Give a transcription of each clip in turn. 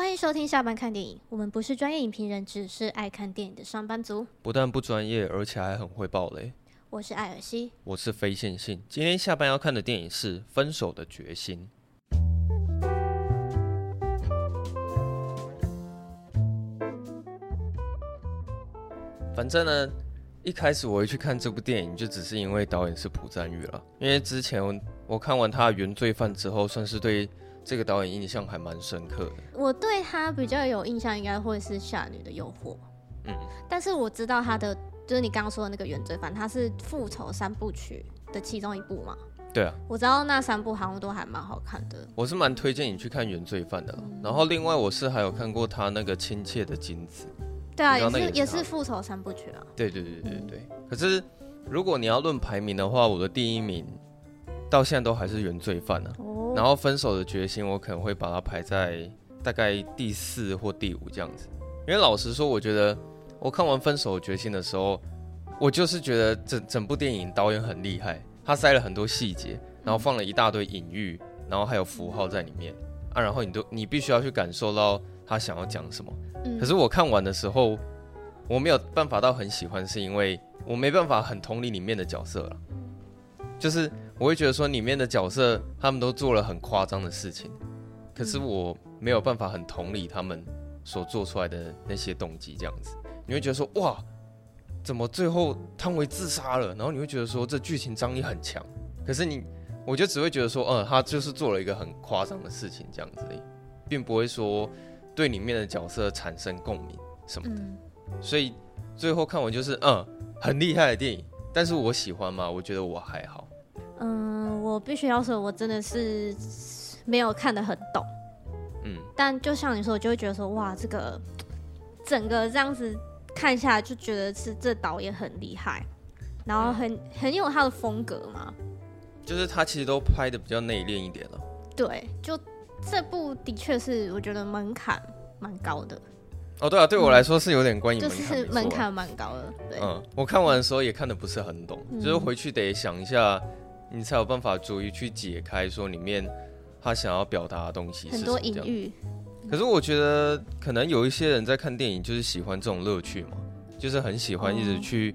欢迎收听下班看电影。我们不是专业影评人，只是爱看电影的上班族。不但不专业，而且还很会爆雷。我是艾尔西，我是非线性。今天下班要看的电影是《分手的决心》。反正呢，一开始我会去看这部电影，就只是因为导演是朴赞玉了。因为之前我，我看完他的《原罪犯》之后，算是对。这个导演印象还蛮深刻的。我对他比较有印象，应该会是《夏女的诱惑》。嗯，但是我知道他的，就是你刚刚说的那个原罪犯，他是复仇三部曲的其中一部嘛？对啊，我知道那三部好像都还蛮好看的。我是蛮推荐你去看原罪犯的。嗯、然后另外我是还有看过他那个亲切的金子。对啊，也是也是复仇三部曲啊。对对对对对。可是如果你要论排名的话，我的第一名到现在都还是原罪犯呢、啊。哦然后分手的决心，我可能会把它排在大概第四或第五这样子。因为老实说，我觉得我看完分手的决心的时候，我就是觉得整整部电影导演很厉害，他塞了很多细节，然后放了一大堆隐喻，然后还有符号在里面啊，然后你都你必须要去感受到他想要讲什么。可是我看完的时候，我没有办法到很喜欢，是因为我没办法很同理里面的角色了，就是。我会觉得说里面的角色他们都做了很夸张的事情，可是我没有办法很同理他们所做出来的那些动机，这样子你会觉得说哇，怎么最后汤唯自杀了？然后你会觉得说这剧情张力很强，可是你我就只会觉得说，嗯，他就是做了一个很夸张的事情，这样子，并不会说对里面的角色产生共鸣什么的。所以最后看完就是嗯，很厉害的电影，但是我喜欢吗？我觉得我还好。嗯，我必须要说，我真的是没有看得很懂。嗯，但就像你说，我就会觉得说，哇，这个整个这样子看下来，就觉得是这导演很厉害，然后很很有他的风格嘛。就是他其实都拍的比较内敛一点了。对，就这部的确是我觉得门槛蛮高的。哦，对啊，对我来说是有点观影门槛，就是门槛蛮高的。对，嗯，我看完的时候也看的不是很懂，嗯，就是回去得想一下。你才有办法逐一去解开，说里面他想要表达的东西是什么，很多隐喻。可是我觉得，可能有一些人在看电影，就是喜欢这种乐趣嘛，就是很喜欢一直去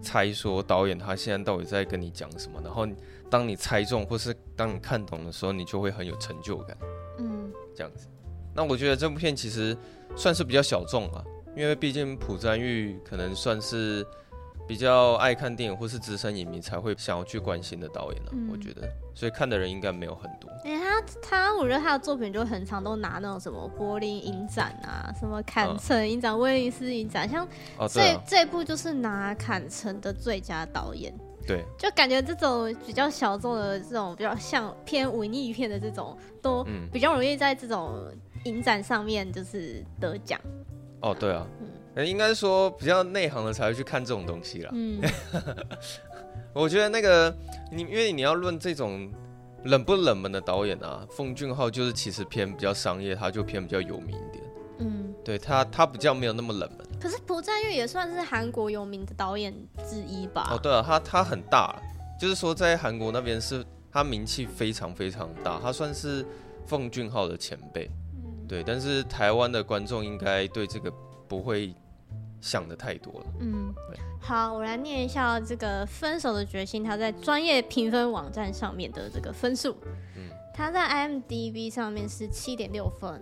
猜说导演他现在到底在跟你讲什么。然后当你猜中，或是当你看懂的时候，你就会很有成就感。嗯，这样子。那我觉得这部片其实算是比较小众啊，因为毕竟朴赞玉可能算是。比较爱看电影或是资深影迷才会想要去关心的导演呢、啊嗯，我觉得，所以看的人应该没有很多。哎、欸，他他，我觉得他的作品就很常都拿那种什么柏林影展啊，什么坎城影展、威尼斯影展，像这、哦啊、这部就是拿坎城的最佳导演。对，就感觉这种比较小众的这种比较像偏文艺片的这种，都比较容易在这种影展上面就是得奖。哦，对啊。嗯应该说比较内行的才会去看这种东西啦。嗯，我觉得那个你，因为你要论这种冷不冷门的导演啊，奉俊昊就是其实偏比较商业，他就偏比较有名一点。嗯，对他，他比较没有那么冷门。可是朴赞郁也算是韩国有名的导演之一吧？哦，对啊，他他很大，就是说在韩国那边是他名气非常非常大，他算是奉俊昊的前辈。嗯，对，但是台湾的观众应该对这个不会。想的太多了。嗯，好，我来念一下这个《分手的决心》，它在专业评分网站上面的这个分数。嗯，它在 IMDB 上面是七点六分。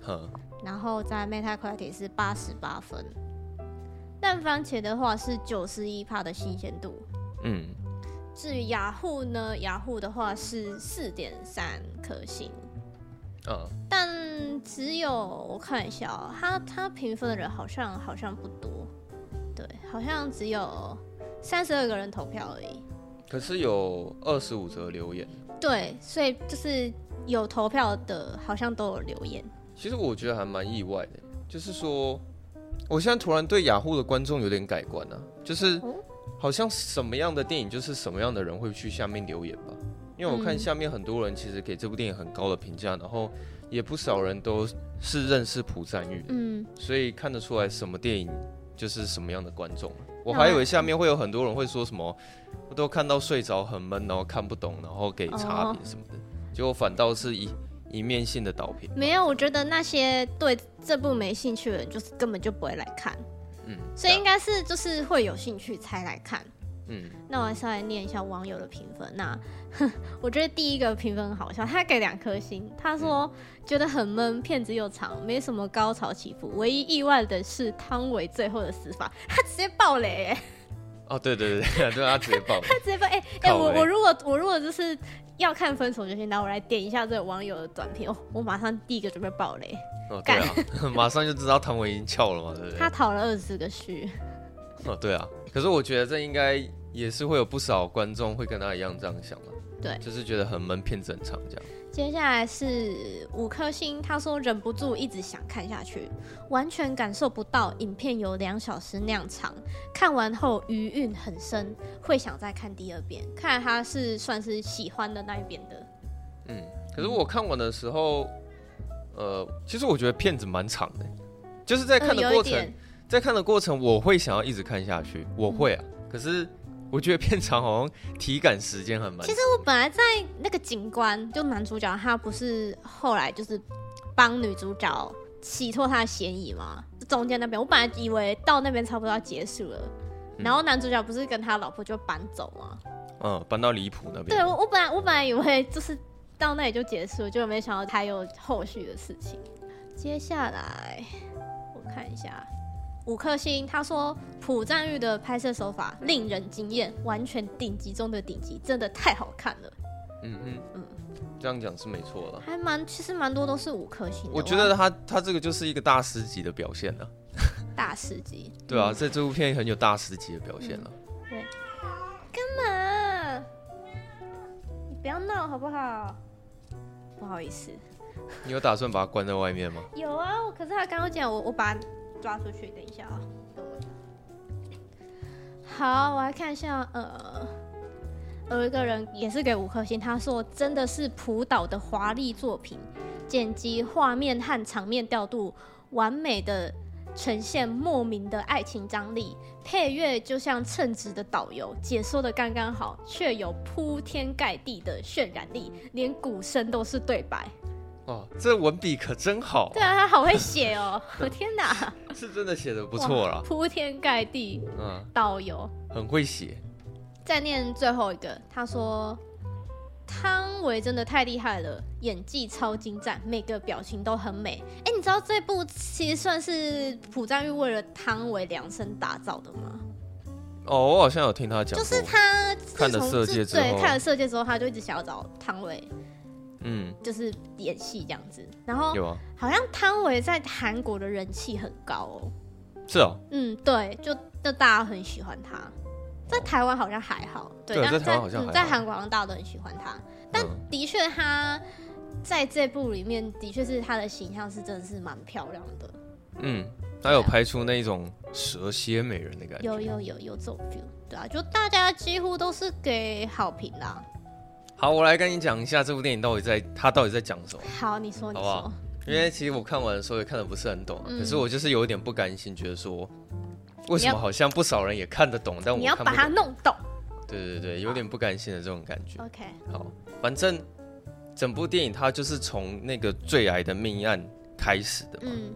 呵。然后在 Metacritic 是八十八分。但番茄的话是九十一帕的新鲜度。嗯。至于雅虎呢？雅虎的话是四点三颗星。Uh. 但只有我看一下哦，他他评分的人好像好像不多，对，好像只有三十二个人投票而已。可是有二十五则留言。对，所以就是有投票的，好像都有留言。其实我觉得还蛮意外的，就是说，我现在突然对雅虎的观众有点改观啊，就是好像什么样的电影，就是什么样的人会去下面留言吧。因为我看下面很多人其实给这部电影很高的评价，然后也不少人都是认识朴赞玉，嗯，所以看得出来什么电影就是什么样的观众。我还以为下面会有很多人会说什么，我都看到睡着很闷，然后看不懂，然后给差评什么的，结果反倒是一一面性的导评。没有，我觉得那些对这部没兴趣的人，就是根本就不会来看。嗯，所以应该是就是会有兴趣才来看。嗯，那我稍微念一下网友的评分。那 我觉得第一个评分很好笑，他给两颗星。他说觉得很闷，片子又长，没什么高潮起伏。唯一意外的是汤唯最后的死法，他直接爆雷、欸。哦，对对对对，对他直接爆，他直接爆。哎、欸、哎、欸，我我如果我如果就是要看分手决心，那我来点一下这个网友的短片哦，我马上第一个准备爆雷。哦，对啊，马上就知道汤唯已经翘了嘛，对不对？他逃了二十个序。哦，对啊，可是我觉得这应该也是会有不少观众会跟他一样这样想嘛。对，就是觉得很闷，片子很长这样。接下来是五颗星，他说忍不住一直想看下去，完全感受不到影片有两小时那样长，看完后余韵很深，会想再看第二遍。看来他是算是喜欢的那一边的。嗯，可是我看完的时候，呃，其实我觉得片子蛮长的，就是在看的过程，呃、在看的过程，我会想要一直看下去，我会啊，嗯、可是。我觉得片长好像体感时间很慢。其实我本来在那个警官，就男主角他不是后来就是帮女主角洗脱他的嫌疑吗？中间那边，我本来以为到那边差不多要结束了，嗯、然后男主角不是跟他老婆就搬走吗？嗯，搬到离谱那边。对，我我本来我本来以为就是到那里就结束了，就没想到还有后续的事情。接下来我看一下。五颗星，他说朴赞玉的拍摄手法令人惊艳，完全顶级中的顶级，真的太好看了。嗯嗯嗯，这样讲是没错的，还蛮其实蛮多都是五颗星的。我觉得他他这个就是一个大师级的表现了。大师级？对啊，在这部片很有大师级的表现了。嗯、对，干嘛？你不要闹好不好？不好意思。你有打算把它关在外面吗？有啊，可是他刚刚讲我我把。抓出去，等一下啊！好，我来看一下，呃，有一个人也是给五颗星，他说真的是普导的华丽作品，剪辑、画面和场面调度完美的呈现莫名的爱情张力，配乐就像称职的导游，解说的刚刚好，却有铺天盖地的渲染力，连鼓声都是对白。哦，这文笔可真好。对啊，他好会写哦！我 天哪，是真的写的不错啦。铺天盖地，嗯，导游很会写。再念最后一个，他说汤唯真的太厉害了，演技超精湛，每个表情都很美。哎，你知道这部其实算是朴赞玉为了汤唯量身打造的吗？哦，我好像有听他讲，就是他看了色戒之后，对，看了色戒之后，他就一直想要找汤唯。嗯，就是演戏这样子，然后有啊，好像汤唯在韩国的人气很高哦。是哦。嗯，对，就就大家很喜欢他，在台湾好像还好，对，对，在台湾好在韩国好像大家都很喜欢他，但的确他在这部里面的确是他的形象是真的是蛮漂亮的。嗯，他有拍出那一种蛇蝎美人的感觉，有有有有这种 feel，对啊，就大家几乎都是给好评啦。好，我来跟你讲一下这部电影到底在他到底在讲什么。好，你说，你说。因为其实我看完的时候也看的不是很懂，嗯、可是我就是有一点不甘心，觉得说，为什么好像不少人也看得懂，但。你要把它弄懂。对对对，有点不甘心的这种感觉。OK。好，反正整部电影它就是从那个最矮的命案开始的嘛。嗯。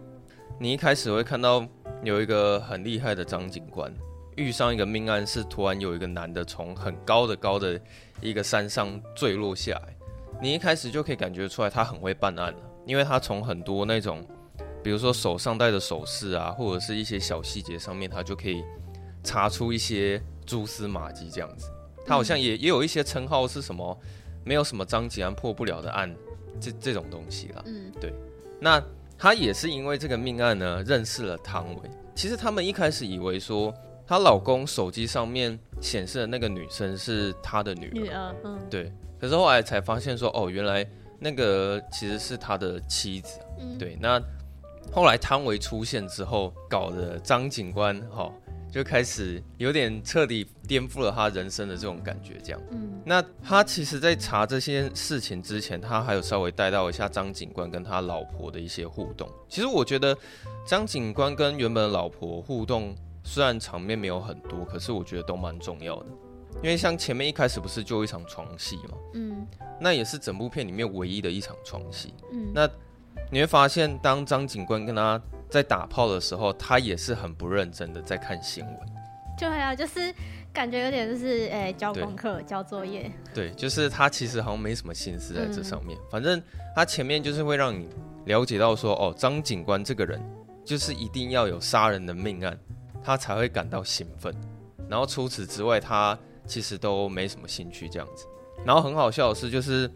你一开始会看到有一个很厉害的张警官。遇上一个命案，是突然有一个男的从很高的高的一个山上坠落下来。你一开始就可以感觉出来，他很会办案了，因为他从很多那种，比如说手上戴的首饰啊，或者是一些小细节上面，他就可以查出一些蛛丝马迹这样子。他好像也也有一些称号是什么，没有什么张吉安破不了的案，这这种东西啦。嗯，对。那他也是因为这个命案呢，认识了汤唯。其实他们一开始以为说。她老公手机上面显示的那个女生是他的女儿，女儿，嗯，对。可是后来才发现说，哦，原来那个其实是他的妻子，嗯，对。那后来汤唯出现之后，搞得张警官哈、哦、就开始有点彻底颠覆了他人生的这种感觉，这样。嗯。那他其实，在查这些事情之前，他还有稍微带到一下张警官跟他老婆的一些互动。其实我觉得张警官跟原本的老婆互动。虽然场面没有很多，可是我觉得都蛮重要的。因为像前面一开始不是就一场床戏嘛，嗯，那也是整部片里面唯一的一场床戏，嗯，那你会发现，当张警官跟他在打炮的时候，他也是很不认真的在看新闻，对啊，就是感觉有点就是诶、欸、交功课、交作业，对，就是他其实好像没什么心思在这上面，嗯、反正他前面就是会让你了解到说，哦，张警官这个人就是一定要有杀人的命案，他才会感到兴奋，然后除此之外，他。其实都没什么兴趣这样子，然后很好笑的是，就是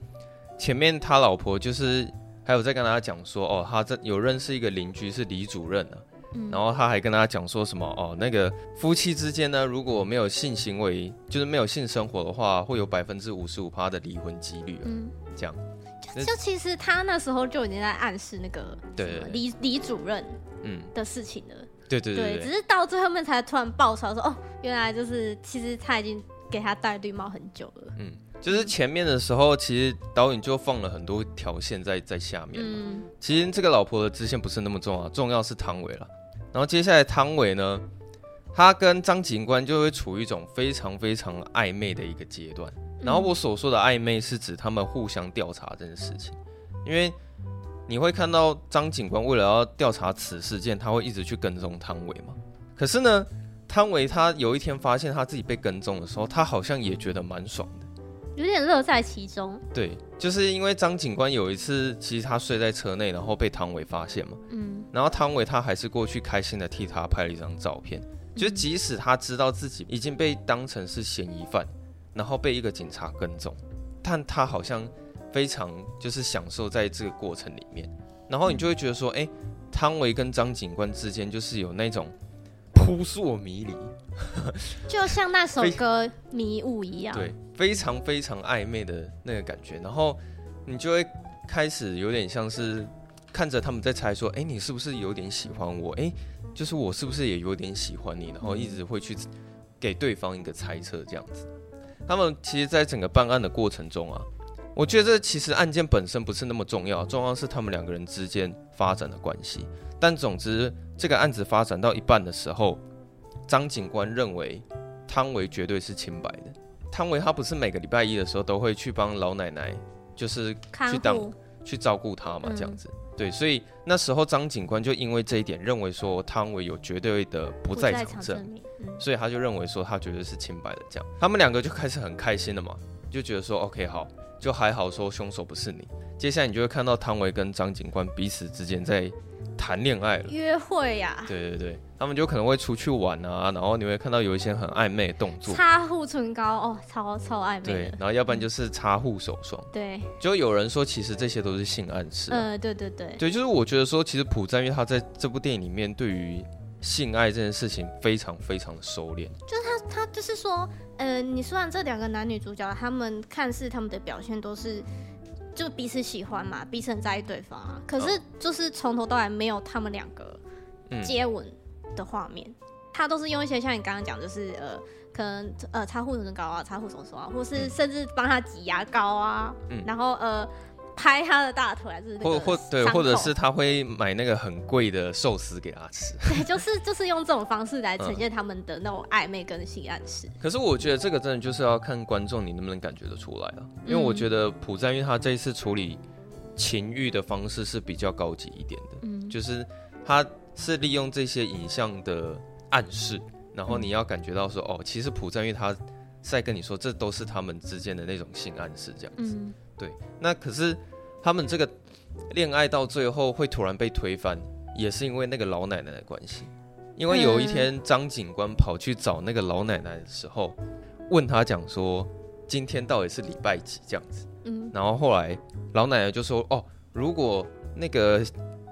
前面他老婆就是还有在跟他讲说，哦，他这有认识一个邻居是李主任啊，嗯、然后他还跟他讲说什么，哦，那个夫妻之间呢，如果没有性行为，就是没有性生活的话，会有百分之五十五趴的离婚几率啊，嗯、这样。就，就其实他那时候就已经在暗示那个对。李李主任嗯。的事情了，对对对，只是到最后面才突然爆出来说，哦，原来就是其实他已经。给他戴绿帽很久了。嗯，就是前面的时候，其实导演就放了很多条线在在下面。嗯，其实这个老婆的支线不是那么重要，重要是汤唯了。然后接下来汤唯呢，他跟张警官就会处于一种非常非常暧昧的一个阶段。然后我所说的暧昧是指他们互相调查这件事情，因为你会看到张警官为了要调查此事件，他会一直去跟踪汤唯嘛。可是呢，汤唯他有一天发现他自己被跟踪的时候，他好像也觉得蛮爽的，有点乐在其中。对，就是因为张警官有一次，其实他睡在车内，然后被汤唯发现嘛。嗯。然后汤唯他还是过去开心的替他拍了一张照片，就即使他知道自己已经被当成是嫌疑犯，然后被一个警察跟踪，但他好像非常就是享受在这个过程里面。然后你就会觉得说，哎，汤唯跟张警官之间就是有那种。扑朔迷离，就像那首歌《迷雾》一样，对，非常非常暧昧的那个感觉。然后你就会开始有点像是看着他们在猜说，哎，你是不是有点喜欢我？哎，就是我是不是也有点喜欢你？然后一直会去给对方一个猜测，这样子。他们其实，在整个办案的过程中啊，我觉得这其实案件本身不是那么重要，重要是他们两个人之间发展的关系。但总之，这个案子发展到一半的时候，张警官认为汤唯绝对是清白的。汤唯他不是每个礼拜一的时候都会去帮老奶奶，就是去当去照顾她嘛，这样子。嗯、对，所以那时候张警官就因为这一点认为说汤唯有绝对的不在场证明，嗯、所以他就认为说他绝对是清白的。这样，他们两个就开始很开心了嘛，就觉得说 OK 好，就还好说凶手不是你。接下来你就会看到汤唯跟张警官彼此之间在。谈恋爱了，约会呀、啊？对对对，他们就可能会出去玩啊，然后你会看到有一些很暧昧的动作，擦护唇膏哦，超超暧昧。对，然后要不然就是擦护手霜。对，就有人说其实这些都是性暗示。呃，对对对，对，就是我觉得说，其实朴赞玉他在这部电影里面对于性爱这件事情非常非常的收敛。就是他他就是说，呃，你虽然这两个男女主角他们看似他们的表现都是。就彼此喜欢嘛，彼此很在意对方啊。可是就是从头到尾没有他们两个接吻的画面，嗯、他都是用一些像你刚刚讲，就是呃，可能呃擦护唇膏啊，擦护手霜啊，或是甚至帮他挤牙膏啊，嗯、然后呃。拍他的大腿，还是或或对，或者是他会买那个很贵的寿司给他吃。对，就是就是用这种方式来呈现他们的那种暧昧跟性暗示。可是我觉得这个真的就是要看观众你能不能感觉得出来啊，因为我觉得朴赞玉他这一次处理情欲的方式是比较高级一点的，嗯，就是他是利用这些影像的暗示，然后你要感觉到说，哦，其实朴赞玉他在跟你说，这都是他们之间的那种性暗示，这样子。对，那可是。他们这个恋爱到最后会突然被推翻，也是因为那个老奶奶的关系。因为有一天张警官跑去找那个老奶奶的时候，问他讲说今天到底是礼拜几这样子。嗯，然后后来老奶奶就说：“哦，如果那个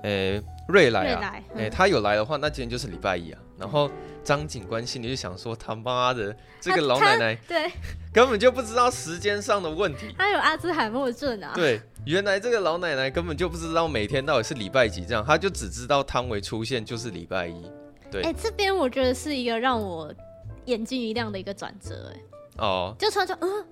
呃瑞来啊，哎他有来的话，那今天就是礼拜一啊。”然后张警官心里就想说：“他妈的，这个老奶奶对 根本就不知道时间上的问题。”他有阿兹海默症啊。对。原来这个老奶奶根本就不知道每天到底是礼拜几，这样，她就只知道汤唯出现就是礼拜一。对，哎、欸，这边我觉得是一个让我眼睛一亮的一个转折，哎，哦，就突然说，嗯，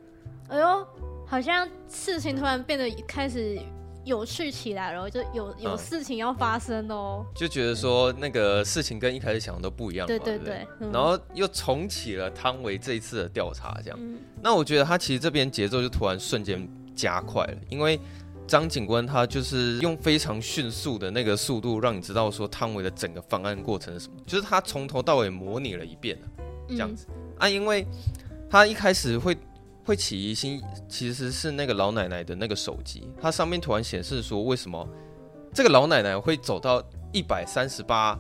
哎呦，好像事情突然变得开始有趣起来了，就有有事情要发生哦。就觉得说那个事情跟一开始想的都不一样，对对对。然后又重启了汤唯这一次的调查，这样。那我觉得他其实这边节奏就突然瞬间加快了，因为张警官他就是用非常迅速的那个速度，让你知道说汤唯的整个方案过程是什么，就是他从头到尾模拟了一遍，这样子啊，因为他一开始会。会起疑心，其实是那个老奶奶的那个手机，它上面突然显示说，为什么这个老奶奶会走到一百三十八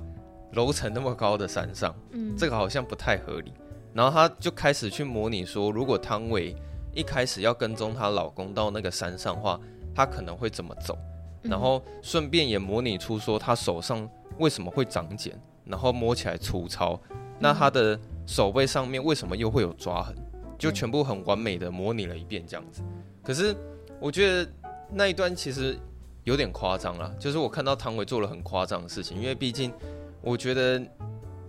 楼层那么高的山上？嗯，这个好像不太合理。然后她就开始去模拟说，如果汤唯一开始要跟踪她老公到那个山上的话，她可能会怎么走？然后顺便也模拟出说，她手上为什么会长茧，然后摸起来粗糙？那她的手背上面为什么又会有抓痕？就全部很完美的模拟了一遍这样子，可是我觉得那一段其实有点夸张了，就是我看到汤唯做了很夸张的事情，因为毕竟我觉得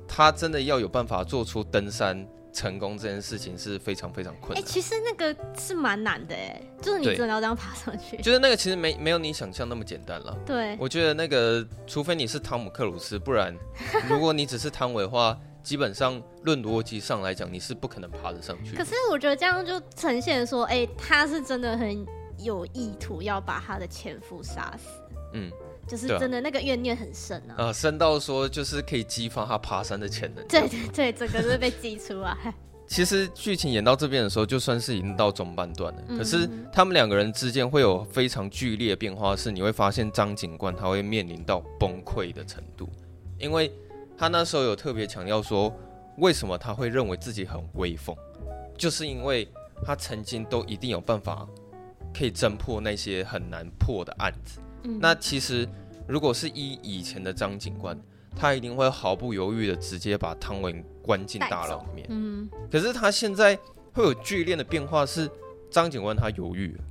他真的要有办法做出登山成功这件事情是非常非常困难。哎，其实那个是蛮难的哎，就是你真的要这样爬上去，就是那个其实没没有你想象那么简单了。对，我觉得那个除非你是汤姆克鲁斯，不然如果你只是汤唯的话。基本上论逻辑上来讲，你是不可能爬得上去。可是我觉得这样就呈现说，哎、欸，他是真的很有意图要把他的前夫杀死。嗯，就是真的那个怨念很深啊。啊，深到说就是可以激发他爬山的潜能。对对对，整个是被激出来。其实剧情演到这边的时候，就算是已经到中半段了。可是他们两个人之间会有非常剧烈的变化，是你会发现张警官他会面临到崩溃的程度，因为。他那时候有特别强调说，为什么他会认为自己很威风，就是因为他曾经都一定有办法可以侦破那些很难破的案子。嗯。那其实如果是依以前的张警官，他一定会毫不犹豫的直接把汤文关进大牢里面。嗯。可是他现在会有剧烈的变化，是张警官他犹豫了，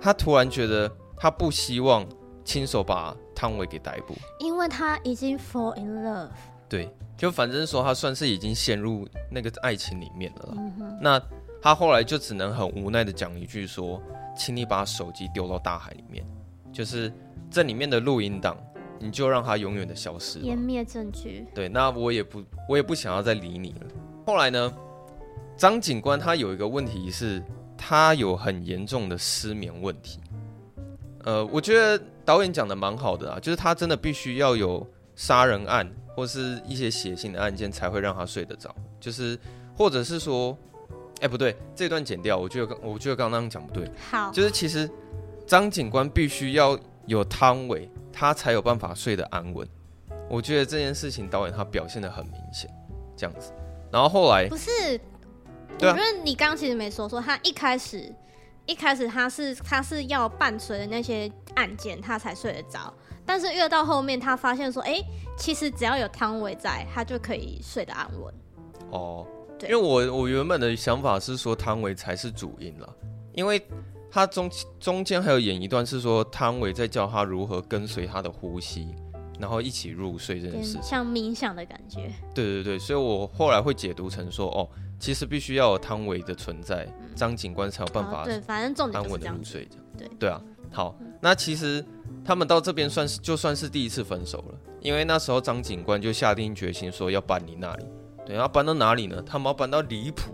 他突然觉得他不希望亲手把汤唯给逮捕，因为他已经 fall in love。对，就反正说他算是已经陷入那个爱情里面了。嗯。那他后来就只能很无奈的讲一句说：“请你把手机丢到大海里面，就是这里面的录音档，你就让它永远的消失，湮灭证据。”对，那我也不，我也不想要再理你了。后来呢，张警官他有一个问题是，他有很严重的失眠问题。呃，我觉得导演讲的蛮好的啊，就是他真的必须要有杀人案。或是一些血腥的案件才会让他睡得着，就是或者是说，哎、欸，不对，这段剪掉，我觉得刚我觉得刚刚讲不对，好，就是其实张警官必须要有汤唯，他才有办法睡得安稳。我觉得这件事情导演他表现的很明显，这样子。然后后来不是，我觉得你刚刚其实没说说他一开始一开始他是他是要伴随的那些案件他才睡得着。但是越到后面，他发现说，哎、欸，其实只要有汤唯在，他就可以睡得安稳。哦，对，因为我我原本的想法是说汤唯才是主因了，因为他中中间还有演一段是说汤唯在教他如何跟随他的呼吸，然后一起入睡这件事，像冥想的感觉。对对对，所以我后来会解读成说，哦，其实必须要有汤唯的存在，张、嗯、警官才有办法、哦、对，反正重点安稳的入睡这样。对对啊，好，嗯、那其实。他们到这边算是就算是第一次分手了，因为那时候张警官就下定决心说要搬离那里，对，要搬到哪里呢？他们要搬到离谱，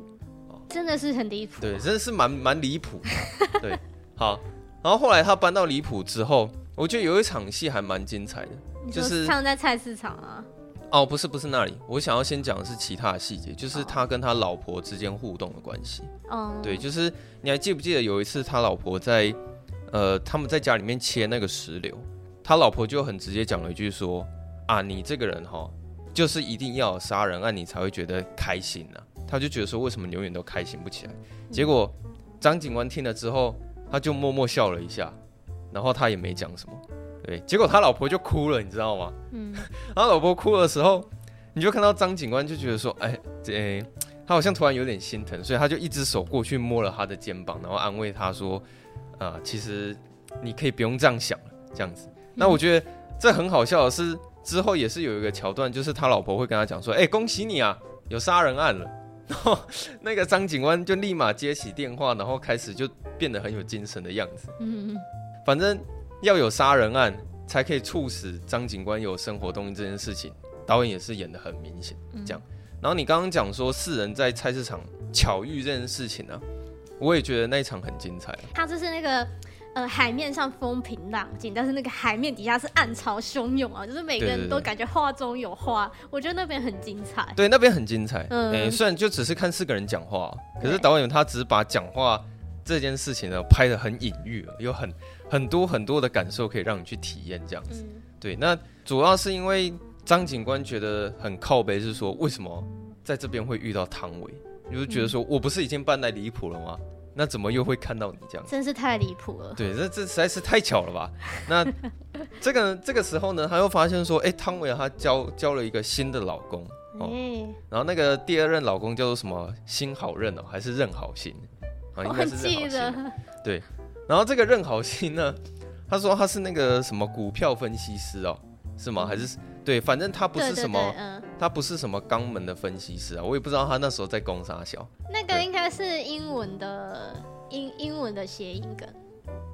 真的是很离谱，对，真的是蛮蛮离谱，对，好，然后后来他搬到离谱之后，我觉得有一场戏还蛮精彩的，就是像在菜市场啊，哦，不是不是那里，我想要先讲的是其他的细节，就是他跟他老婆之间互动的关系，哦，对，就是你还记不记得有一次他老婆在。呃，他们在家里面切那个石榴，他老婆就很直接讲了一句说：“啊，你这个人哈，就是一定要杀人案，你才会觉得开心呐、啊。”他就觉得说，为什么永远都开心不起来？结果张警官听了之后，他就默默笑了一下，然后他也没讲什么。对，结果他老婆就哭了，你知道吗？嗯。他老婆哭的时候，你就看到张警官就觉得说：“哎，这他好像突然有点心疼，所以他就一只手过去摸了他的肩膀，然后安慰他说。”啊，其实你可以不用这样想了，这样子。那我觉得这很好笑的是，之后也是有一个桥段，就是他老婆会跟他讲说：“哎，恭喜你啊，有杀人案了。” 然后那个张警官就立马接起电话，然后开始就变得很有精神的样子。嗯嗯。反正要有杀人案才可以促使张警官有生活动力这件事情，导演也是演得很明显，这样。然后你刚刚讲说四人在菜市场巧遇这件事情呢、啊，我也觉得那一场很精彩。他就是那个。呃，海面上风平浪静，但是那个海面底下是暗潮汹涌啊，就是每个人都感觉画中有画。我觉得那边很精彩。对，那边很精彩。嗯，欸、虽然就只是看四个人讲话，可是导演他只是把讲话这件事情呢拍的很隐喻，有很很多很多的感受可以让你去体验这样子。嗯、对，那主要是因为张警官觉得很靠背，是说为什么在这边会遇到汤唯，就觉得说我不是已经办来离谱了吗？那怎么又会看到你这样？真是太离谱了。对，这这实在是太巧了吧？那 这个这个时候呢，他又发现说，哎、欸，汤唯她交交了一个新的老公哦，欸、然后那个第二任老公叫做什么？新好任哦，还是任好心？啊，应该是任好新。对，然后这个任好心呢，他说他是那个什么股票分析师哦，是吗？还是对，反正他不是什么。他不是什么肛门的分析师啊，我也不知道他那时候在攻啥小。那个应该是英文的英英文的谐音梗。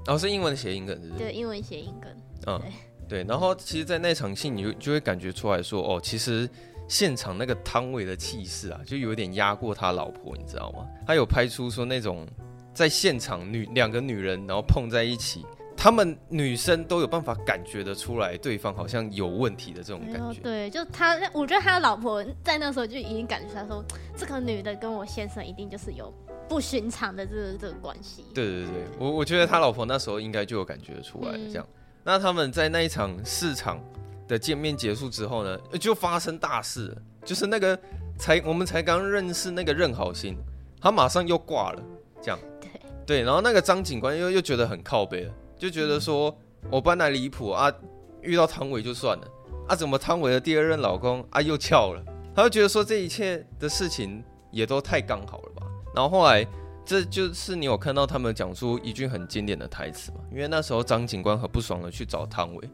哦，是英文的谐音梗，是不是？对，英文谐音梗。嗯，对。对，然后其实，在那场戏，你就就会感觉出来说，哦，其实现场那个汤唯的气势啊，就有点压过他老婆，你知道吗？他有拍出说那种在现场女两个女人然后碰在一起。他们女生都有办法感觉得出来，对方好像有问题的这种感觉。对，就他，我觉得他的老婆在那时候就已经感觉出来说，这个女的跟我先生一定就是有不寻常的这个这个关系。对对对，我我觉得他老婆那时候应该就有感觉出来这样。嗯、那他们在那一场市场的见面结束之后呢，就发生大事了，就是那个才我们才刚认识那个任好心，他马上又挂了，这样。对对，然后那个张警官又又觉得很靠背了。就觉得说，我搬来离谱啊，遇到汤唯就算了啊，怎么汤唯的第二任老公啊又翘了？他就觉得说这一切的事情也都太刚好了吧。然后后来，这就是你有看到他们讲出一句很经典的台词嘛？因为那时候张警官很不爽的去找汤唯，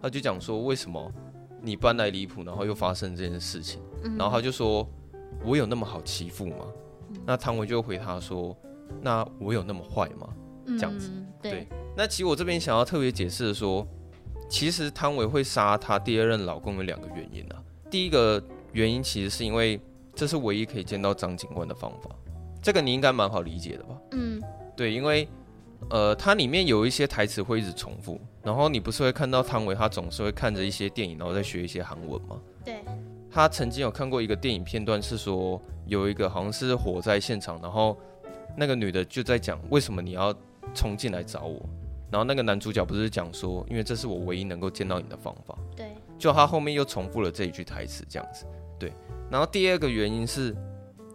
他就讲说，为什么你搬来离谱，然后又发生这件事情？然后他就说，我有那么好欺负吗？那汤唯就回他说，那我有那么坏吗？这样子，对。那其实我这边想要特别解释的说，其实汤唯会杀她第二任老公有两个原因啊。第一个原因其实是因为这是唯一可以见到张警官的方法，这个你应该蛮好理解的吧？嗯，对，因为呃，它里面有一些台词会一直重复，然后你不是会看到汤唯她总是会看着一些电影，然后再学一些韩文吗？对。他曾经有看过一个电影片段，是说有一个好像是火灾现场，然后那个女的就在讲为什么你要冲进来找我。然后那个男主角不是讲说，因为这是我唯一能够见到你的方法。对，就他后面又重复了这一句台词，这样子。对，然后第二个原因是，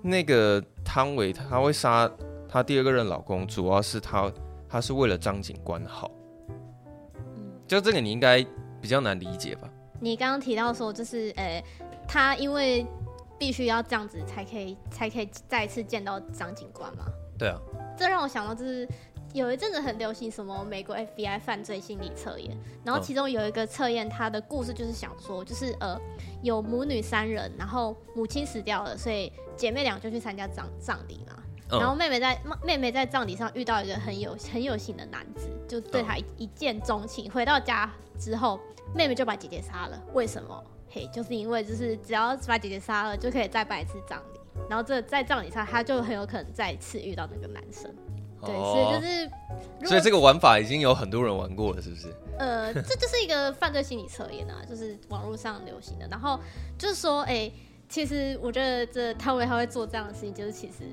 那个汤唯她会杀她第二个任老公，主要是她她是为了张警官好。嗯，就这个你应该比较难理解吧？你刚刚提到说，就是呃，他因为必须要这样子才可以才可以再次见到张警官嘛？对啊。这让我想到就是。有一阵子很流行什么美国 FBI 犯罪心理测验，然后其中有一个测验，它的故事就是想说，就是呃有母女三人，然后母亲死掉了，所以姐妹俩就去参加葬葬礼嘛。然后妹妹在妹妹在葬礼上遇到一个很有很有型的男子，就对她一一见钟情。回到家之后，妹妹就把姐姐杀了。为什么？嘿，就是因为就是只要把姐姐杀了，就可以再办一次葬礼。然后这在葬礼上，她就很有可能再次遇到那个男生。对，所以就是，所以这个玩法已经有很多人玩过了，是不是？呃，这就是一个犯罪心理测验啊，就是网络上流行的。然后就是说，哎、欸，其实我觉得这汤唯他会做这样的事情，就是其实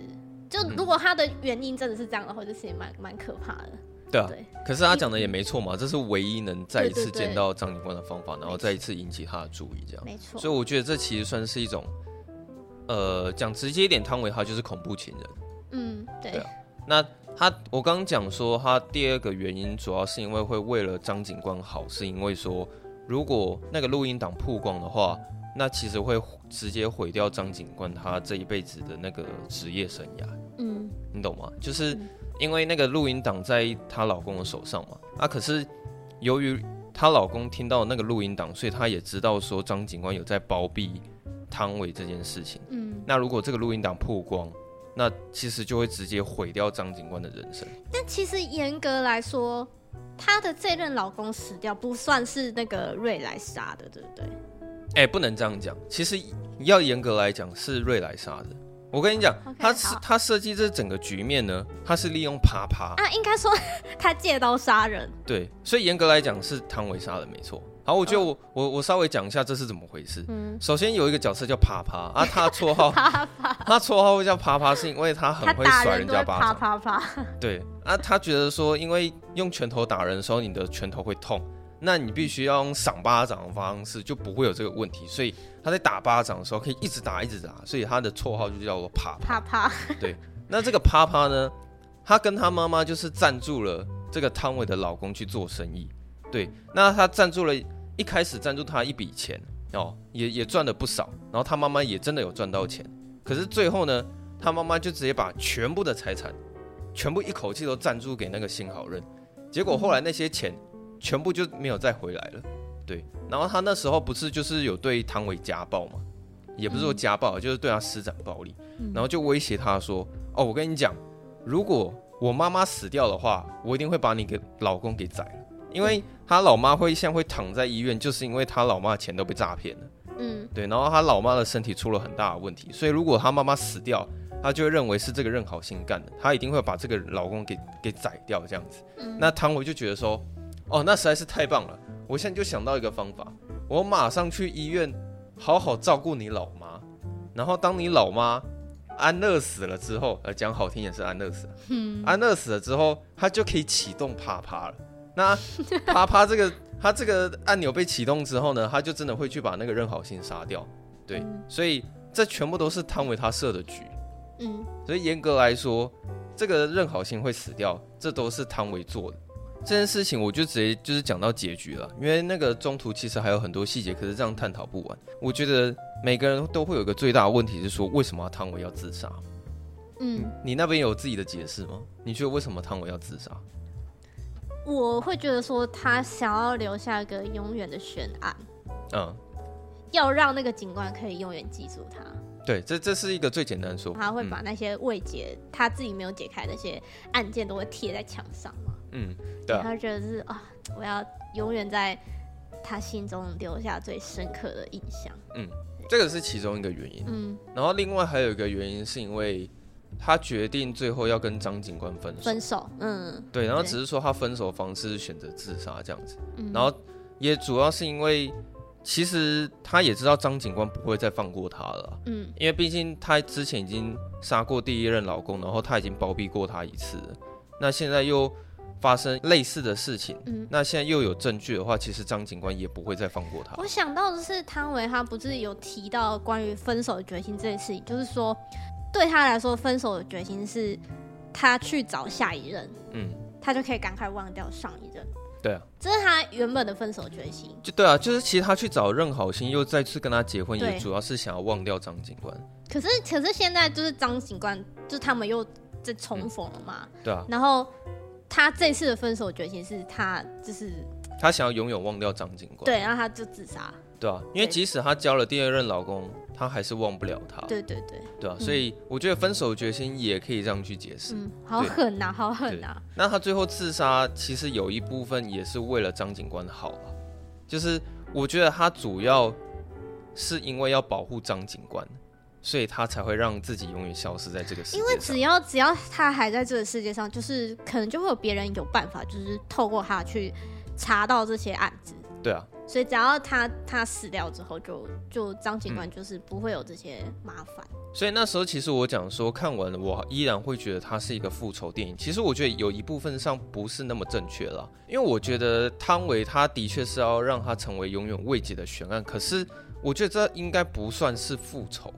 就如果他的原因真的是这样的话，就是也蛮蛮可怕的。对啊。对。可是他讲的也没错嘛，这是唯一能再一次见到张警官的方法，然后再一次引起他的注意，这样。没错。所以我觉得这其实算是一种，呃，讲直接一点，汤唯他就是恐怖情人。嗯，对。对啊。那。他，我刚刚讲说，他第二个原因主要是因为会为了张警官好，是因为说，如果那个录音档曝光的话，那其实会直接毁掉张警官他这一辈子的那个职业生涯。嗯，你懂吗？就是因为那个录音档在她老公的手上嘛。啊，可是由于她老公听到那个录音档，所以他也知道说张警官有在包庇汤唯这件事情。嗯，那如果这个录音档曝光，那其实就会直接毁掉张警官的人生。但其实严格来说，她的这任老公死掉，不算是那个瑞来杀的，对不对？哎、欸，不能这样讲。其实要严格来讲，是瑞来杀的。我跟你讲他是他设计这整个局面呢，他是利用啪啪啊，应该说 他借刀杀人。对，所以严格来讲是汤唯杀的，没错。好，我就我、哦、我我稍微讲一下这是怎么回事。嗯，首先有一个角色叫啪啪啊，他绰号 啪啪，他绰号会叫啪啪，是因为他很会甩人家巴掌。啪啪啪。对啊，他觉得说，因为用拳头打人的时候，你的拳头会痛。那你必须要用赏巴掌的方式，就不会有这个问题。所以他在打巴掌的时候可以一直打，一直打。所以他的绰号就叫做啪啪啪。对，那这个啪啪呢，他跟他妈妈就是赞助了这个汤唯的老公去做生意。对，那他赞助了，一开始赞助他一笔钱哦，也也赚了不少。然后他妈妈也真的有赚到钱。可是最后呢，他妈妈就直接把全部的财产，全部一口气都赞助给那个新好人。结果后来那些钱。全部就没有再回来了，对。然后他那时候不是就是有对汤唯家暴嘛？也不是说家暴，就是对他施展暴力，然后就威胁他说：“哦，我跟你讲，如果我妈妈死掉的话，我一定会把你给老公给宰了。因为他老妈会现在会躺在医院，就是因为他老妈的钱都被诈骗了。嗯，对。然后他老妈的身体出了很大的问题，所以如果他妈妈死掉，他就会认为是这个任好心干的，他一定会把这个老公给给宰掉这样子。那汤唯就觉得说。哦，那实在是太棒了！我现在就想到一个方法，我马上去医院好好照顾你老妈，然后当你老妈安乐死了之后，呃，讲好听也是安乐死，嗯，安乐死了之后，他就可以启动啪啪了。那啪啪这个，他这个按钮被启动之后呢，他就真的会去把那个任好心杀掉。对，所以这全部都是汤唯他设的局。嗯，所以严格来说，这个任好心会死掉，这都是汤唯做的。这件事情我就直接就是讲到结局了，因为那个中途其实还有很多细节，可是这样探讨不完。我觉得每个人都会有一个最大的问题是说，为什么汤唯要自杀？嗯，你那边有自己的解释吗？你觉得为什么汤唯要自杀？我会觉得说他想要留下一个永远的悬案，嗯，要让那个警官可以永远记住他。对，这这是一个最简单的说法。他会把那些未解、嗯、他自己没有解开那些案件都会贴在墙上嘛。嗯，对、啊，他觉得是啊，我要永远在他心中留下最深刻的印象。嗯，这个是其中一个原因。嗯，然后另外还有一个原因是因为他决定最后要跟张警官分手。分手，嗯，对，然后只是说他分手方式是选择自杀这样子。嗯，然后也主要是因为其实他也知道张警官不会再放过他了。嗯，因为毕竟他之前已经杀过第一任老公，然后他已经包庇过他一次了，那现在又。发生类似的事情，嗯，那现在又有证据的话，其实张警官也不会再放过他。我想到的是汤唯，他不是有提到关于分手的决心这件事情，就是说对他来说，分手的决心是他去找下一任，嗯，他就可以赶快忘掉上一任。对啊，这是他原本的分手决心。就对啊，就是其实他去找任好心，又再次跟他结婚，也主要是想要忘掉张警官。可是，可是现在就是张警官，就他们又在重逢了嘛？嗯、对啊，然后。他这次的分手决心是他就是他想要永远忘掉张警官，对，然后他就自杀，对啊，因为即使他交了第二任老公，他还是忘不了他，对对对，对啊，所以我觉得分手决心也可以这样去解释，嗯，好狠呐，好狠呐。那他最后自杀，其实有一部分也是为了张警官好啊，就是我觉得他主要是因为要保护张警官。所以他才会让自己永远消失在这个世界上。因为只要只要他还在这个世界上，就是可能就会有别人有办法，就是透过他去查到这些案子。对啊。所以只要他他死掉之后就，就就张警官就是不会有这些麻烦。所以那时候其实我讲说看完了，我依然会觉得它是一个复仇电影。其实我觉得有一部分上不是那么正确了，因为我觉得汤唯他的确是要让他成为永远未解的悬案，可是我觉得这应该不算是复仇。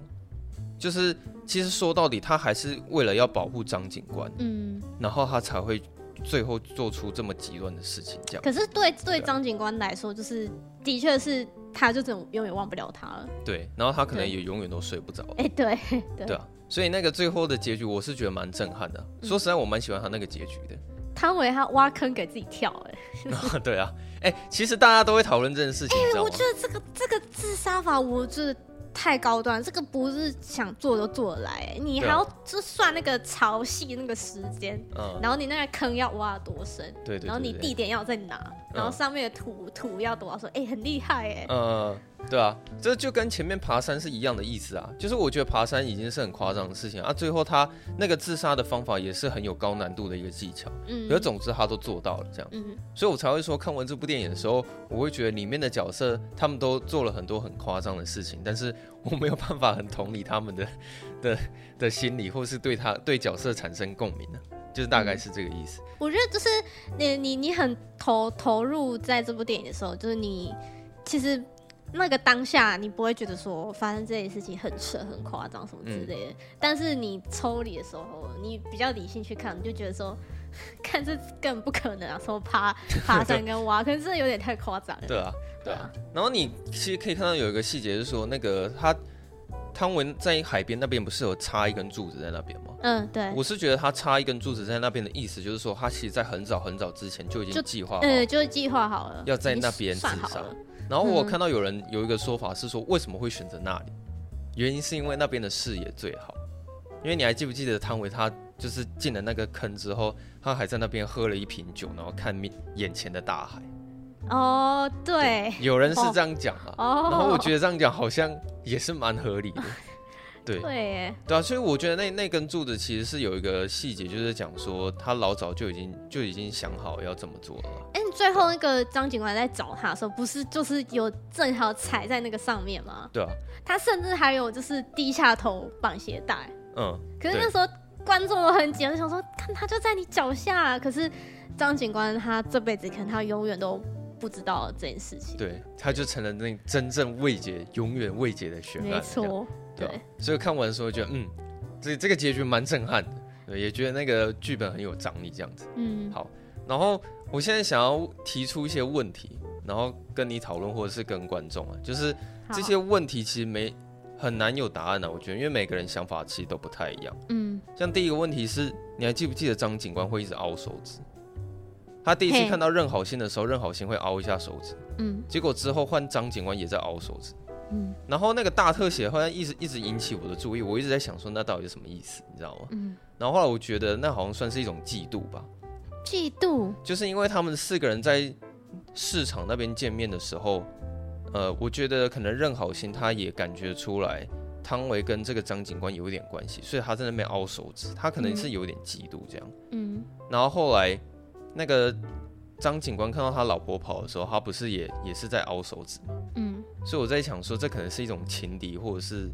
就是，其实说到底，他还是为了要保护张警官，嗯，然后他才会最后做出这么极端的事情，这样。可是对对张警官来说，就是的确是，他就种永远忘不了他了。对，然后他可能也永远都睡不着。哎，对 对，对啊，所以那个最后的结局，我是觉得蛮震撼的。说实在，我蛮喜欢他那个结局的。汤唯他挖坑给自己跳，哎，对啊，哎，其实大家都会讨论这件事情。哎，我觉得这个这个自杀法，我觉得。太高端，这个不是想做都做得来，你还要就算那个潮汐那个时间，嗯，然后你那个坑要挖多深，对对，然后你地点要在哪，然后上面的土土要多少，说哎很厉害哎，嗯。对啊，这就跟前面爬山是一样的意思啊，就是我觉得爬山已经是很夸张的事情啊，最后他那个自杀的方法也是很有高难度的一个技巧，嗯，可是总之他都做到了这样，嗯，所以我才会说看完这部电影的时候，我会觉得里面的角色他们都做了很多很夸张的事情，但是我没有办法很同理他们的的的心理，或是对他对角色产生共鸣呢，就是大概是这个意思。我觉得就是你你你很投投入在这部电影的时候，就是你其实。那个当下，你不会觉得说发生这件事情很扯、很夸张什么之类的。嗯、但是你抽离的时候，你比较理性去看，你就觉得说，看这根本不可能啊！说爬 爬山跟挖，可是真的有点太夸张了。对啊，对啊。然后你其实可以看到有一个细节，是说那个他汤唯在海边那边不是有插一根柱子在那边吗？嗯，对。我是觉得他插一根柱子在那边的意思，就是说他其实在很早很早之前就已经计划，呃，就是计划好了，要在那边自杀。然后我看到有人有一个说法是说，为什么会选择那里？原因是因为那边的视野最好。因为你还记不记得汤唯他就是进了那个坑之后，他还在那边喝了一瓶酒，然后看面眼前的大海。哦，对，有人是这样讲啊。哦。然后我觉得这样讲好像也是蛮合理的。对。对。对啊，所以我觉得那那根柱子其实是有一个细节，就是讲说他老早就已经就已经想好要怎么做了。哎最后那个张警官在找他的时候，不是就是有正好踩在那个上面吗？对啊。他甚至还有就是低下头绑鞋带。嗯。可是那时候观众都很紧，就想说看他就在你脚下。可是张警官他这辈子可能他永远都不知道这件事情。对，他就成了那真正未解、永远未解的悬案。没错。对。对所以看完的时候觉得，嗯，这这个结局蛮震撼的。对，也觉得那个剧本很有张力，这样子。嗯。好。然后我现在想要提出一些问题，然后跟你讨论，或者是跟观众啊，就是这些问题其实没很难有答案呢、啊。我觉得，因为每个人想法其实都不太一样。嗯，像第一个问题是，你还记不记得张警官会一直凹手指？他第一次看到任好心的时候，任好心会凹一下手指。嗯，结果之后换张警官也在凹手指。嗯，然后那个大特写好像一直一直引起我的注意，我一直在想说那到底是什么意思，你知道吗？嗯，然后后来我觉得那好像算是一种嫉妒吧。嫉妒，就是因为他们四个人在市场那边见面的时候，呃，我觉得可能任好心他也感觉出来汤唯跟这个张警官有一点关系，所以他在那边凹手指，他可能是有点嫉妒这样。嗯，然后后来那个张警官看到他老婆跑的时候，他不是也也是在凹手指吗？嗯，所以我在想说，这可能是一种情敌，或者是。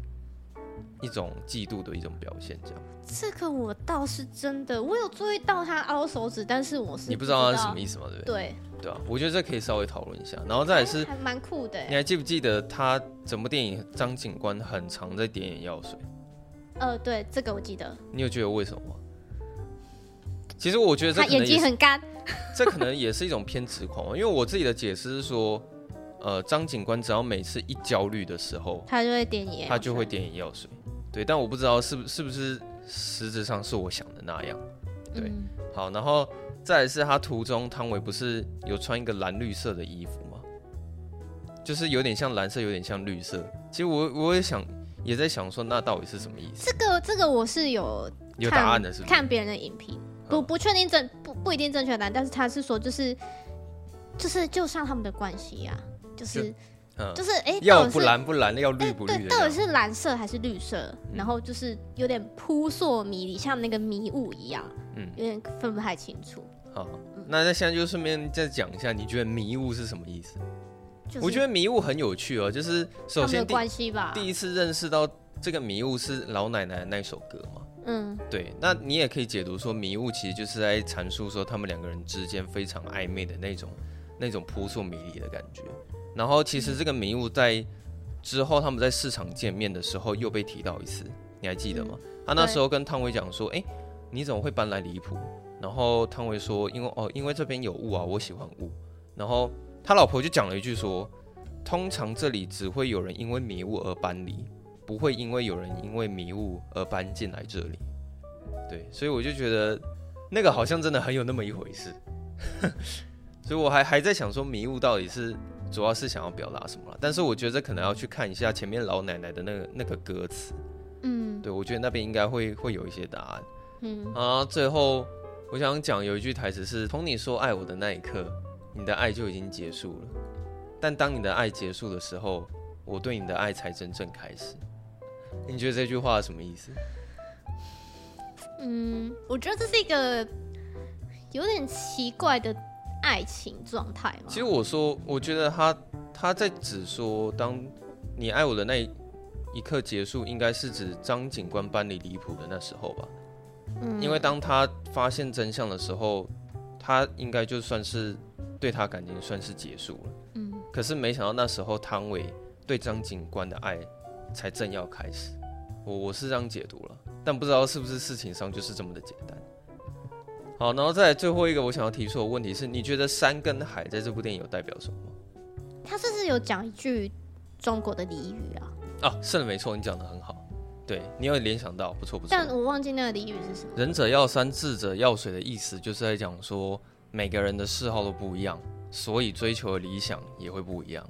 一种嫉妒的一种表现，这样。这个我倒是真的，我有注意到他凹手指，但是我是你不知道他是什么意思吗？对不对？对对啊，我觉得这可以稍微讨论一下。然后再来是还蛮酷的。你还记不记得他整部电影张警官很常在点眼药水？呃，对，这个我记得。你有觉得为什么吗？其实我觉得他眼睛很干，这可能也是一种偏执狂。因为我自己的解释是说，呃，张警官只要每次一焦虑的时候，他就会点眼，他就会点眼药水。对，但我不知道是不是不是实质上是我想的那样。对，嗯、好，然后再来是他途中汤唯不是有穿一个蓝绿色的衣服吗？就是有点像蓝色，有点像绿色。其实我我也想也在想说，那到底是什么意思？这个这个我是有有答案的，是不是？看别人的影评，不不确定正不不一定正确答案，但是他是说就是就是就像他们的关系呀、啊，就是。嗯、就是哎，欸、要不蓝不蓝的，要绿不绿的。对，到底是蓝色还是绿色？嗯、然后就是有点扑朔迷离，像那个迷雾一样，嗯，有点分不太清楚。好，那那现在就顺便再讲一下，你觉得迷雾是什么意思？就是、我觉得迷雾很有趣哦，就是首先第一次认识到这个迷雾是老奶奶那首歌嘛，嗯，对。那你也可以解读说，迷雾其实就是在阐述说他们两个人之间非常暧昧的那种那种扑朔迷离的感觉。然后其实这个迷雾在之后他们在市场见面的时候又被提到一次，你还记得吗？嗯、他那时候跟汤唯讲说：“哎，你怎么会搬来离谱？”然后汤唯说：“因为哦，因为这边有雾啊，我喜欢雾。”然后他老婆就讲了一句说：“通常这里只会有人因为迷雾而搬离，不会因为有人因为迷雾而搬进来这里。”对，所以我就觉得那个好像真的很有那么一回事。所以我还还在想说迷雾到底是。主要是想要表达什么了。但是我觉得可能要去看一下前面老奶奶的那个那个歌词，嗯，对，我觉得那边应该会会有一些答案，嗯啊，最后我想讲有一句台词是：从你说爱我的那一刻，你的爱就已经结束了，但当你的爱结束的时候，我对你的爱才真正开始。你觉得这句话什么意思？嗯，我觉得这是一个有点奇怪的爱情状态嘛。其实我说，我觉得他他在指说，当你爱我的那一刻结束，应该是指张警官搬离离谱的那时候吧。嗯，因为当他发现真相的时候，他应该就算是对他感情算是结束了。嗯，可是没想到那时候汤唯对张警官的爱才正要开始。我我是这样解读了。但不知道是不是事情上就是这么的简单。好，然后再来最后一个我想要提出的问题是，你觉得山跟海在这部电影有代表什么？他是不是有讲一句中国的俚语啊？啊，是的，没错，你讲的很好。对，你有联想到，不错不错。但我忘记那个俚语是什么。仁者要山，智者要水的意思就是在讲说，每个人的嗜好都不一样，所以追求的理想也会不一样。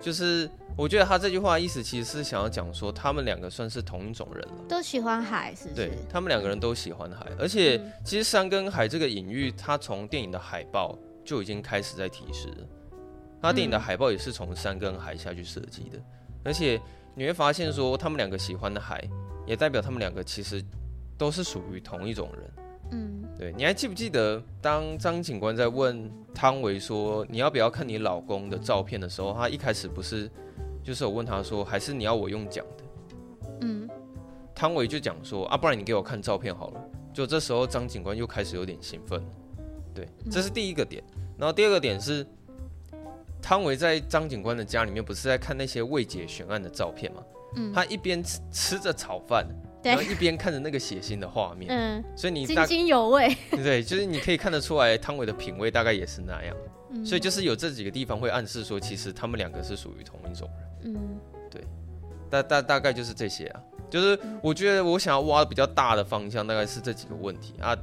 就是我觉得他这句话的意思其实是想要讲说，他们两个算是同一种人了，都喜欢海，是不是？对，他们两个人都喜欢海，而且其实山跟海这个隐喻，他从电影的海报就已经开始在提示了。他电影的海报也是从山跟海下去设计的，而且你会发现说，他们两个喜欢的海，也代表他们两个其实都是属于同一种人。嗯，对，你还记不记得当张警官在问汤唯说，你要不要看你老公的照片的时候，他一开始不是就是我问他说，还是你要我用讲的？嗯，汤唯就讲说啊，不然你给我看照片好了。就这时候张警官又开始有点兴奋。对，这是第一个点。然后第二个点是汤唯在张警官的家里面不是在看那些未解悬案的照片吗？嗯，他一边吃吃着炒饭。然后一边看着那个血腥的画面，嗯，所以你津津有味，对，就是你可以看得出来汤唯的品味大概也是那样，嗯，所以就是有这几个地方会暗示说，其实他们两个是属于同一种人，嗯，对，大大大概就是这些啊，就是我觉得我想要挖比较大的方向，大概是这几个问题。啊。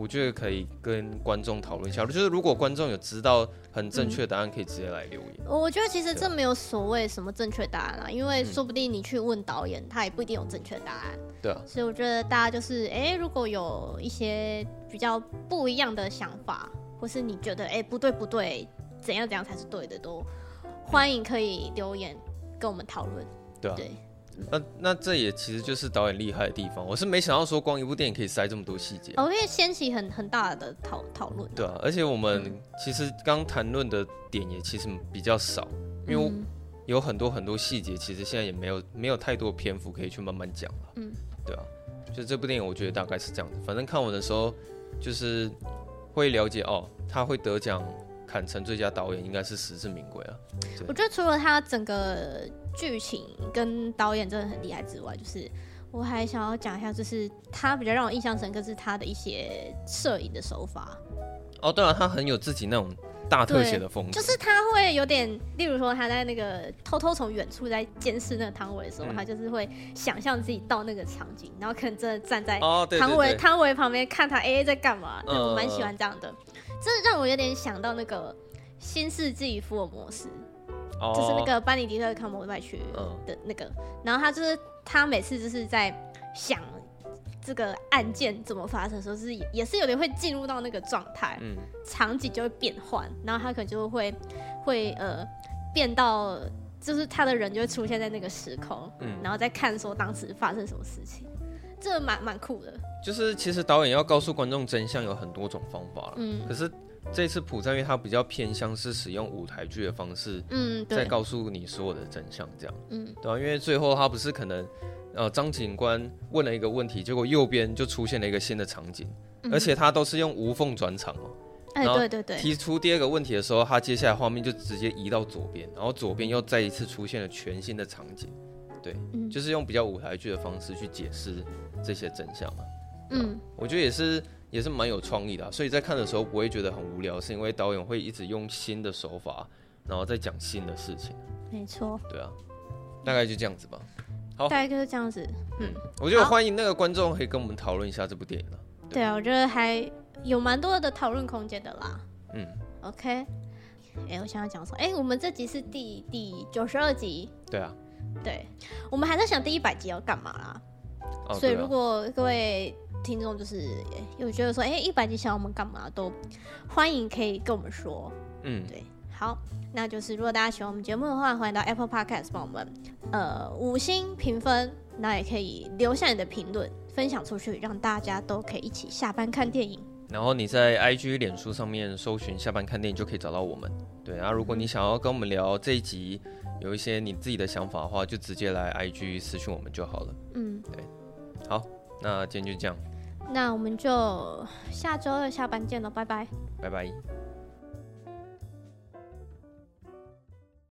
我觉得可以跟观众讨论一下，就是如果观众有知道很正确的答案，可以直接来留言。我觉得其实这没有所谓什么正确答案啦，因为说不定你去问导演，他也不一定有正确答案。对啊。所以我觉得大家就是，哎，如果有一些比较不一样的想法，或是你觉得，哎，不对不对，怎样怎样才是对的，都欢迎可以留言跟我们讨论。对啊。对。那那这也其实就是导演厉害的地方，我是没想到说光一部电影可以塞这么多细节，哦，因为掀起很很大的讨讨论。对啊，而且我们其实刚谈论的点也其实比较少，因为有很多很多细节，其实现在也没有没有太多篇幅可以去慢慢讲了。嗯，对啊，就这部电影我觉得大概是这样子，反正看我的时候就是会了解哦，他会得奖。坎城最佳导演应该是实至名归啊！我觉得除了他整个剧情跟导演真的很厉害之外，就是我还想要讲一下，就是他比较让我印象深刻是他的一些摄影的手法。哦，对啊，他很有自己那种大特写的风格，就是他会有点，例如说他在那个偷偷从远处在监视那个汤唯的时候，嗯、他就是会想象自己到那个场景，然后可能真的站在汤唯汤唯旁边看他哎、欸、在干嘛，嗯、我蛮喜欢这样的。这让我有点想到那个新世纪福尔摩斯，哦、就是那个班尼迪特康伯拜区的那个，嗯、然后他就是他每次就是在想这个案件怎么发生的时候，是也是有点会进入到那个状态，嗯，场景就会变换，然后他可能就会会呃变到就是他的人就会出现在那个时空，嗯，然后再看说当时发生什么事情，这蛮蛮酷的。就是其实导演要告诉观众真相有很多种方法了，嗯，可是这次朴赞玉他比较偏向是使用舞台剧的方式，嗯，再告诉你所有的真相，这样，嗯，对吧？因为最后他不是可能，呃，张警官问了一个问题，结果右边就出现了一个新的场景，嗯、而且他都是用无缝转场哦，哎，对对对，提出第二个问题的时候，他接下来画面就直接移到左边，然后左边又再一次出现了全新的场景，对，嗯、就是用比较舞台剧的方式去解释这些真相嘛。嗯，我觉得也是，也是蛮有创意的啊，所以在看的时候不会觉得很无聊，是因为导演会一直用新的手法，然后再讲新的事情。没错。对啊，大概就这样子吧。好，大概就是这样子。嗯，我觉得欢迎那个观众可以跟我们讨论一下这部电影了。对啊，我觉得还有蛮多的讨论空间的啦。嗯，OK。哎、欸，我想要讲说，哎、欸，我们这集是第第九十二集。对啊。对，我们还在想第一百集要干嘛啦。哦、所以如果各位听众就是有觉得说，哎、欸，一百集想我们干嘛，都欢迎可以跟我们说。嗯，对。好，那就是如果大家喜欢我们节目的话，欢迎到 Apple Podcast 帮我们呃五星评分，那也可以留下你的评论，分享出去，让大家都可以一起下班看电影。然后你在 IG、脸书上面搜寻“下班看电影”就可以找到我们。对啊，如果你想要跟我们聊这一集，有一些你自己的想法的话，就直接来 IG 私讯我们就好了。嗯，对。好，那今天就这样。那我们就下周二下班见了，拜拜。拜拜。